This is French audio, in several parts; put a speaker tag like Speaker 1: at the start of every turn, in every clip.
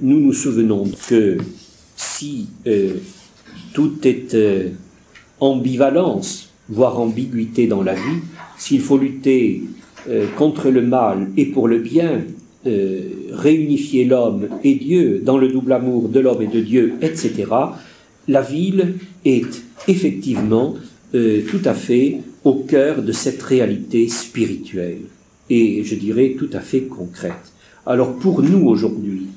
Speaker 1: nous nous souvenons que si euh, tout est euh, ambivalence, voire ambiguïté dans la vie, s'il faut lutter euh, contre le mal et pour le bien, réunifier l'homme et Dieu dans le double amour de l'homme et de Dieu, etc., la ville est effectivement tout à fait au cœur de cette réalité spirituelle et je dirais tout à fait concrète. Alors pour nous aujourd'hui,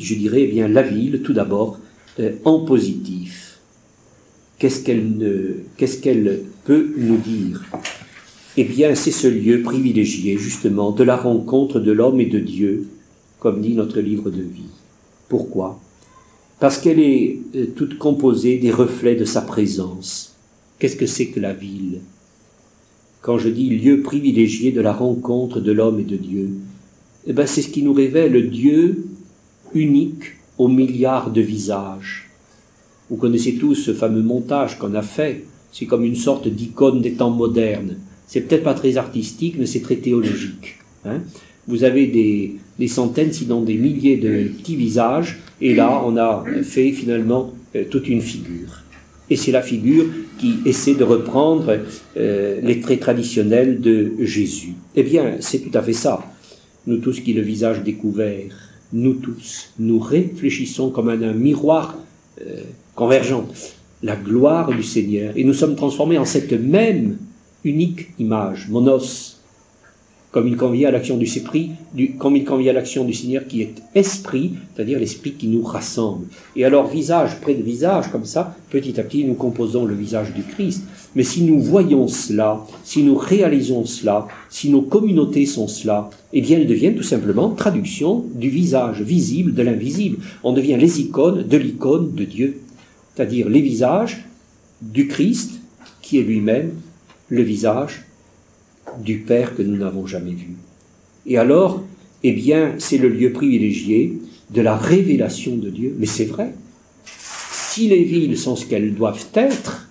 Speaker 1: je dirais bien la ville tout d'abord euh, en positif. Qu'est-ce qu'elle peut nous dire? Eh bien c'est ce lieu privilégié justement de la rencontre de l'homme et de Dieu, comme dit notre livre de vie. Pourquoi? Parce qu'elle est euh, toute composée des reflets de sa présence. Qu'est-ce que c'est que la ville? Quand je dis lieu privilégié de la rencontre de l'homme et de Dieu, eh ben c'est ce qui nous révèle Dieu unique aux milliards de visages. Vous connaissez tous ce fameux montage qu'on a fait. C'est comme une sorte d'icône des temps modernes. C'est peut-être pas très artistique, mais c'est très théologique. Hein. Vous avez des, centaines, sinon des milliers de petits visages, et là, on a fait finalement euh, toute une figure. Et c'est la figure qui essaie de reprendre euh, les traits traditionnels de Jésus. Eh bien, c'est tout à fait ça. Nous tous qui le visage découvert, nous tous, nous réfléchissons comme un, un miroir euh, convergent, la gloire du Seigneur, et nous sommes transformés en cette même unique image, monos, comme il convient à l'action du comme il convient à l'action du Seigneur qui est esprit, c'est-à-dire l'esprit qui nous rassemble. Et alors, visage près de visage, comme ça, petit à petit, nous composons le visage du Christ. Mais si nous voyons cela, si nous réalisons cela, si nos communautés sont cela, eh bien, elles deviennent tout simplement traduction du visage visible de l'invisible. On devient les icônes de l'icône de Dieu, c'est-à-dire les visages du Christ, qui est lui-même le visage du Père que nous n'avons jamais vu. Et alors, eh bien, c'est le lieu privilégié de la révélation de Dieu. Mais c'est vrai. Si les villes sont ce qu'elles doivent être,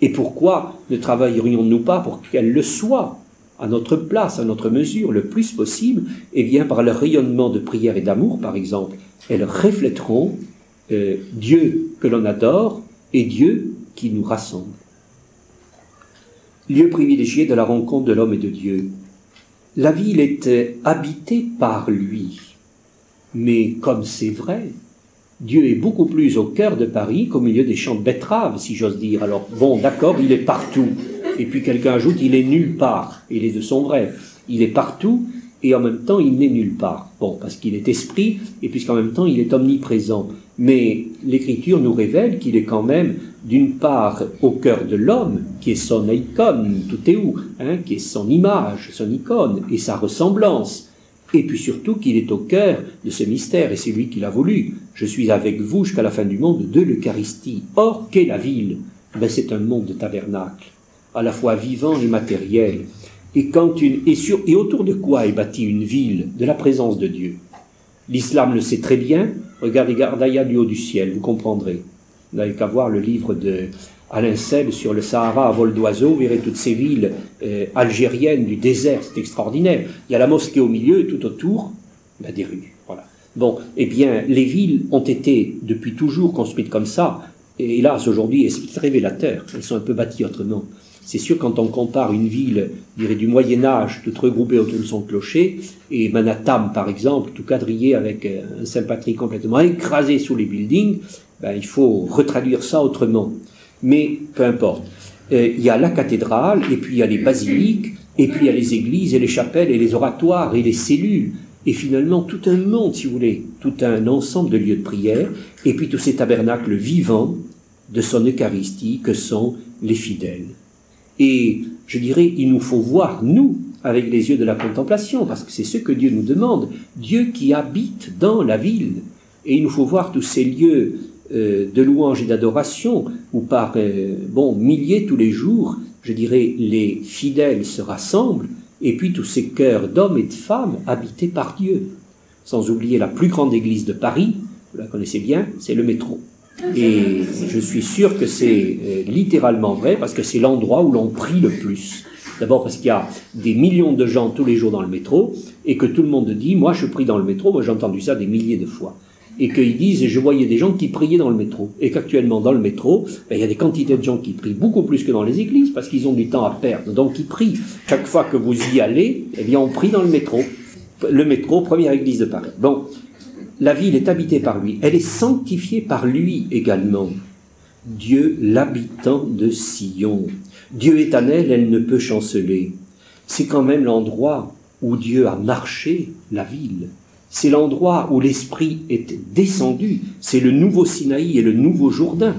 Speaker 1: et pourquoi ne travaillerions-nous pas pour qu'elles le soient à notre place, à notre mesure, le plus possible? Eh bien, par leur rayonnement de prière et d'amour, par exemple, elles reflèteront euh, Dieu que l'on adore et Dieu qui nous rassemble lieu privilégié de la rencontre de l'homme et de Dieu. La ville était habitée par lui. Mais comme c'est vrai, Dieu est beaucoup plus au cœur de Paris qu'au milieu des champs de betteraves, si j'ose dire. Alors, bon, d'accord, il est partout. Et puis quelqu'un ajoute, il est nulle part. Et les deux sont vrais. Il est partout, et en même temps, il n'est nulle part. Bon, parce qu'il est esprit, et puisqu'en même temps, il est omniprésent. Mais l'Écriture nous révèle qu'il est quand même d'une part au cœur de l'homme, qui est son icône, tout est où, hein, qui est son image, son icône et sa ressemblance, et puis surtout qu'il est au cœur de ce mystère, et c'est lui qui l'a voulu. Je suis avec vous jusqu'à la fin du monde de l'Eucharistie. Or, qu'est la ville? Ben, C'est un monde de tabernacle, à la fois vivant et matériel. Et, quand une, et, autour de quoi est bâtie une ville? De la présence de Dieu. L'islam le sait très bien. Regardez Gardaïa du haut du ciel, vous comprendrez. Vous n'avez qu'à voir le livre de Alain Sel sur le Sahara à vol d'oiseau, vous verrez toutes ces villes euh, algériennes du désert, c'est extraordinaire. Il y a la mosquée au milieu et tout autour, ben, des rues. Voilà. Bon, eh bien, les villes ont été depuis toujours construites comme ça, et hélas, aujourd'hui, c'est révélateur. Elles sont un peu bâties autrement. C'est sûr, quand on compare une ville, je dirais, du Moyen-Âge, toute regroupée autour de son clocher, et Manhattan, par exemple, tout quadrillé avec euh, un Saint-Patrick complètement écrasé sous les buildings, ben, il faut retraduire ça autrement. Mais peu importe. Euh, il y a la cathédrale, et puis il y a les basiliques, et puis il y a les églises, et les chapelles, et les oratoires, et les cellules, et finalement tout un monde, si vous voulez, tout un ensemble de lieux de prière, et puis tous ces tabernacles vivants de son Eucharistie que sont les fidèles. Et je dirais, il nous faut voir, nous, avec les yeux de la contemplation, parce que c'est ce que Dieu nous demande, Dieu qui habite dans la ville. Et il nous faut voir tous ces lieux euh, de louange et d'adoration, où par euh, bon milliers tous les jours, je dirais, les fidèles se rassemblent, et puis tous ces cœurs d'hommes et de femmes habités par Dieu. Sans oublier la plus grande église de Paris, vous la connaissez bien, c'est le métro. Et je suis sûr que c'est euh, littéralement vrai, parce que c'est l'endroit où l'on prie le plus. D'abord parce qu'il y a des millions de gens tous les jours dans le métro, et que tout le monde dit, moi je prie dans le métro, moi j'ai entendu ça des milliers de fois. Et qu'ils disent, je voyais des gens qui priaient dans le métro, et qu'actuellement dans le métro, ben, il y a des quantités de gens qui prient beaucoup plus que dans les églises, parce qu'ils ont du temps à perdre, donc ils prient. Chaque fois que vous y allez, eh bien on prie dans le métro. Le métro, première église de Paris. Bon, la ville est habitée par lui, elle est sanctifiée par lui également. Dieu, l'habitant de Sion. Dieu est en elle, elle ne peut chanceler. C'est quand même l'endroit où Dieu a marché la ville. C'est l'endroit où l'Esprit est descendu. C'est le nouveau Sinaï et le nouveau Jourdain.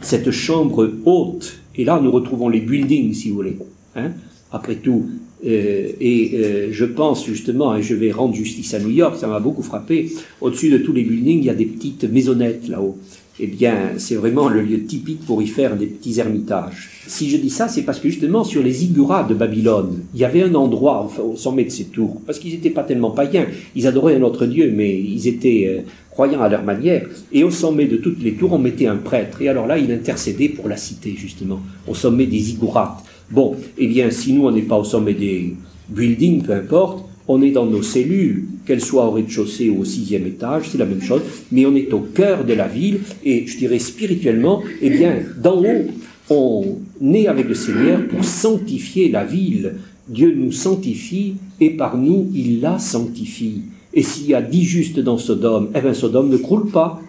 Speaker 1: Cette chambre haute. Et là, nous retrouvons les buildings, si vous voulez. Hein Après tout, euh, et euh, je pense justement, et je vais rendre justice à New York, ça m'a beaucoup frappé, au-dessus de tous les buildings, il y a des petites maisonnettes là-haut eh bien, c'est vraiment le lieu typique pour y faire des petits ermitages. Si je dis ça, c'est parce que justement, sur les Igurats de Babylone, il y avait un endroit au sommet de ces tours, parce qu'ils n'étaient pas tellement païens, ils adoraient un autre Dieu, mais ils étaient euh, croyants à leur manière, et au sommet de toutes les tours, on mettait un prêtre, et alors là, il intercédait pour la cité, justement, au sommet des Igurats. Bon, eh bien, si nous, on n'est pas au sommet des buildings, peu importe, on est dans nos cellules, qu'elles soient au rez-de-chaussée ou au sixième étage, c'est la même chose, mais on est au cœur de la ville, et je dirais spirituellement, eh bien, d'en haut, on est avec le Seigneur pour sanctifier la ville. Dieu nous sanctifie, et par nous, il la sanctifie. Et s'il y a dix justes dans Sodome, eh bien Sodome ne croule pas.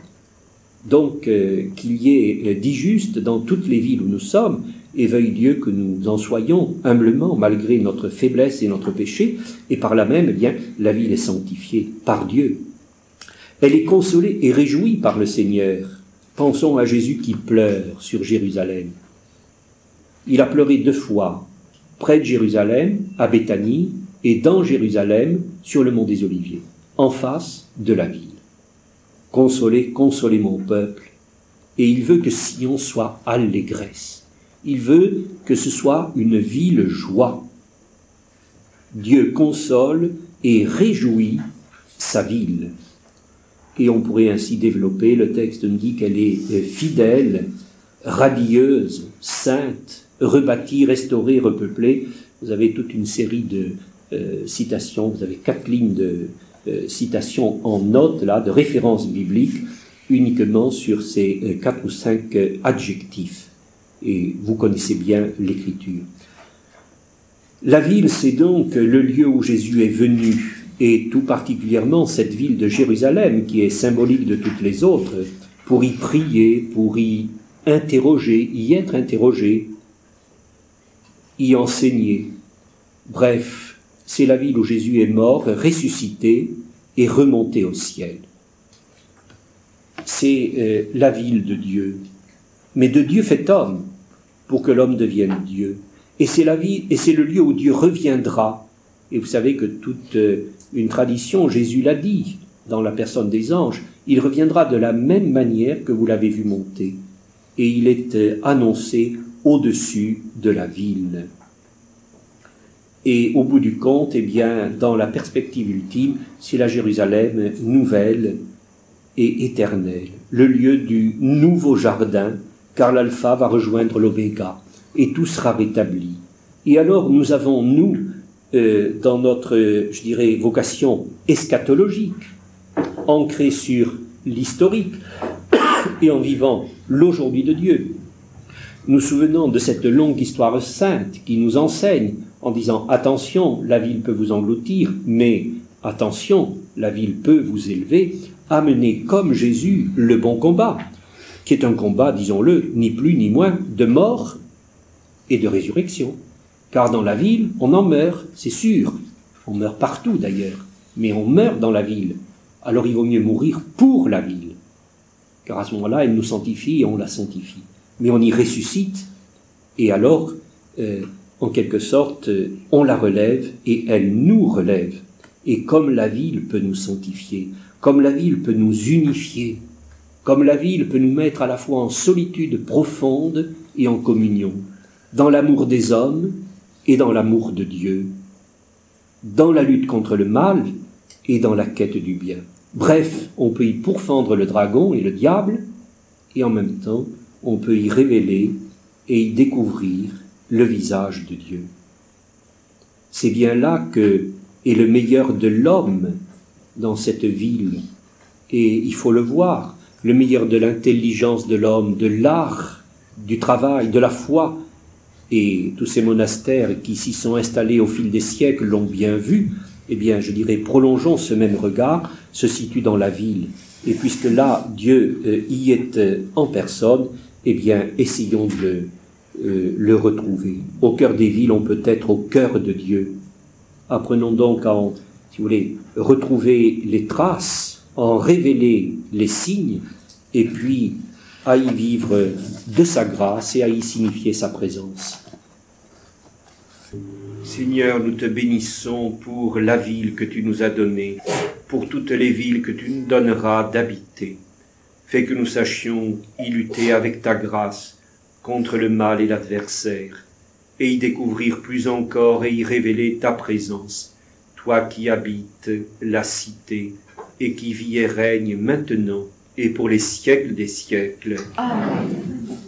Speaker 1: Donc, euh, qu'il y ait euh, dix justes dans toutes les villes où nous sommes, et veuille Dieu que nous en soyons humblement, malgré notre faiblesse et notre péché, et par là même, eh bien, la ville est sanctifiée par Dieu. Elle est consolée et réjouie par le Seigneur. Pensons à Jésus qui pleure sur Jérusalem. Il a pleuré deux fois, près de Jérusalem, à Béthanie, et dans Jérusalem, sur le mont des Oliviers, en face de la ville. Consolez, consolez mon peuple, et il veut que Sion soit allégresse il veut que ce soit une ville joie. Dieu console et réjouit sa ville. Et on pourrait ainsi développer, le texte nous dit qu'elle est fidèle, radieuse, sainte, rebâtie, restaurée, repeuplée. Vous avez toute une série de euh, citations, vous avez quatre lignes de euh, citations en notes, là, de références bibliques, uniquement sur ces euh, quatre ou cinq adjectifs et vous connaissez bien l'écriture. La ville, c'est donc le lieu où Jésus est venu, et tout particulièrement cette ville de Jérusalem, qui est symbolique de toutes les autres, pour y prier, pour y interroger, y être interrogé, y enseigner. Bref, c'est la ville où Jésus est mort, ressuscité et remonté au ciel. C'est euh, la ville de Dieu, mais de Dieu fait homme pour que l'homme devienne Dieu. Et c'est la vie, et c'est le lieu où Dieu reviendra. Et vous savez que toute euh, une tradition, Jésus l'a dit dans la personne des anges, il reviendra de la même manière que vous l'avez vu monter. Et il est euh, annoncé au-dessus de la ville. Et au bout du compte, eh bien, dans la perspective ultime, c'est la Jérusalem nouvelle et éternelle, le lieu du nouveau jardin car l'alpha va rejoindre l'oméga, et tout sera rétabli. Et alors nous avons, nous, euh, dans notre, je dirais, vocation eschatologique, ancrée sur l'historique, et en vivant l'aujourd'hui de Dieu, nous souvenons de cette longue histoire sainte qui nous enseigne en disant attention, la ville peut vous engloutir, mais attention, la ville peut vous élever, amener comme Jésus le bon combat qui est un combat, disons-le, ni plus ni moins, de mort et de résurrection. Car dans la ville, on en meurt, c'est sûr. On meurt partout d'ailleurs, mais on meurt dans la ville. Alors il vaut mieux mourir pour la ville. Car à ce moment-là, elle nous sanctifie et on la sanctifie. Mais on y ressuscite, et alors, euh, en quelque sorte, on la relève et elle nous relève. Et comme la ville peut nous sanctifier, comme la ville peut nous unifier, comme la ville peut nous mettre à la fois en solitude profonde et en communion, dans l'amour des hommes et dans l'amour de Dieu, dans la lutte contre le mal et dans la quête du bien. Bref, on peut y pourfendre le dragon et le diable, et en même temps, on peut y révéler et y découvrir le visage de Dieu. C'est bien là que est le meilleur de l'homme dans cette ville Et il faut le voir, le meilleur de l'intelligence de l'homme, de l'art, du travail, de la foi, et tous ces monastères qui s'y sont installés au fil des siècles l'ont bien vu, eh bien, je dirais, prolongeons ce même regard, se situe dans la ville. Et puisque là, Dieu euh, y est euh, en personne, eh bien, essayons de le, euh, le retrouver. Au cœur des villes, on peut être au cœur de Dieu. Apprenons donc à, en, si vous voulez, retrouver les traces, en révéler les signes, et puis à y vivre de sa grâce et à y signifier sa présence. Seigneur, nous te bénissons pour la ville que tu nous as donnée, pour toutes les villes que tu nous donneras d'habiter. Fais que nous sachions y lutter avec ta grâce contre le mal et l'adversaire, et y découvrir plus encore et y révéler ta présence, toi qui habites la cité et qui vis et règne maintenant et pour les siècles des siècles. Amen.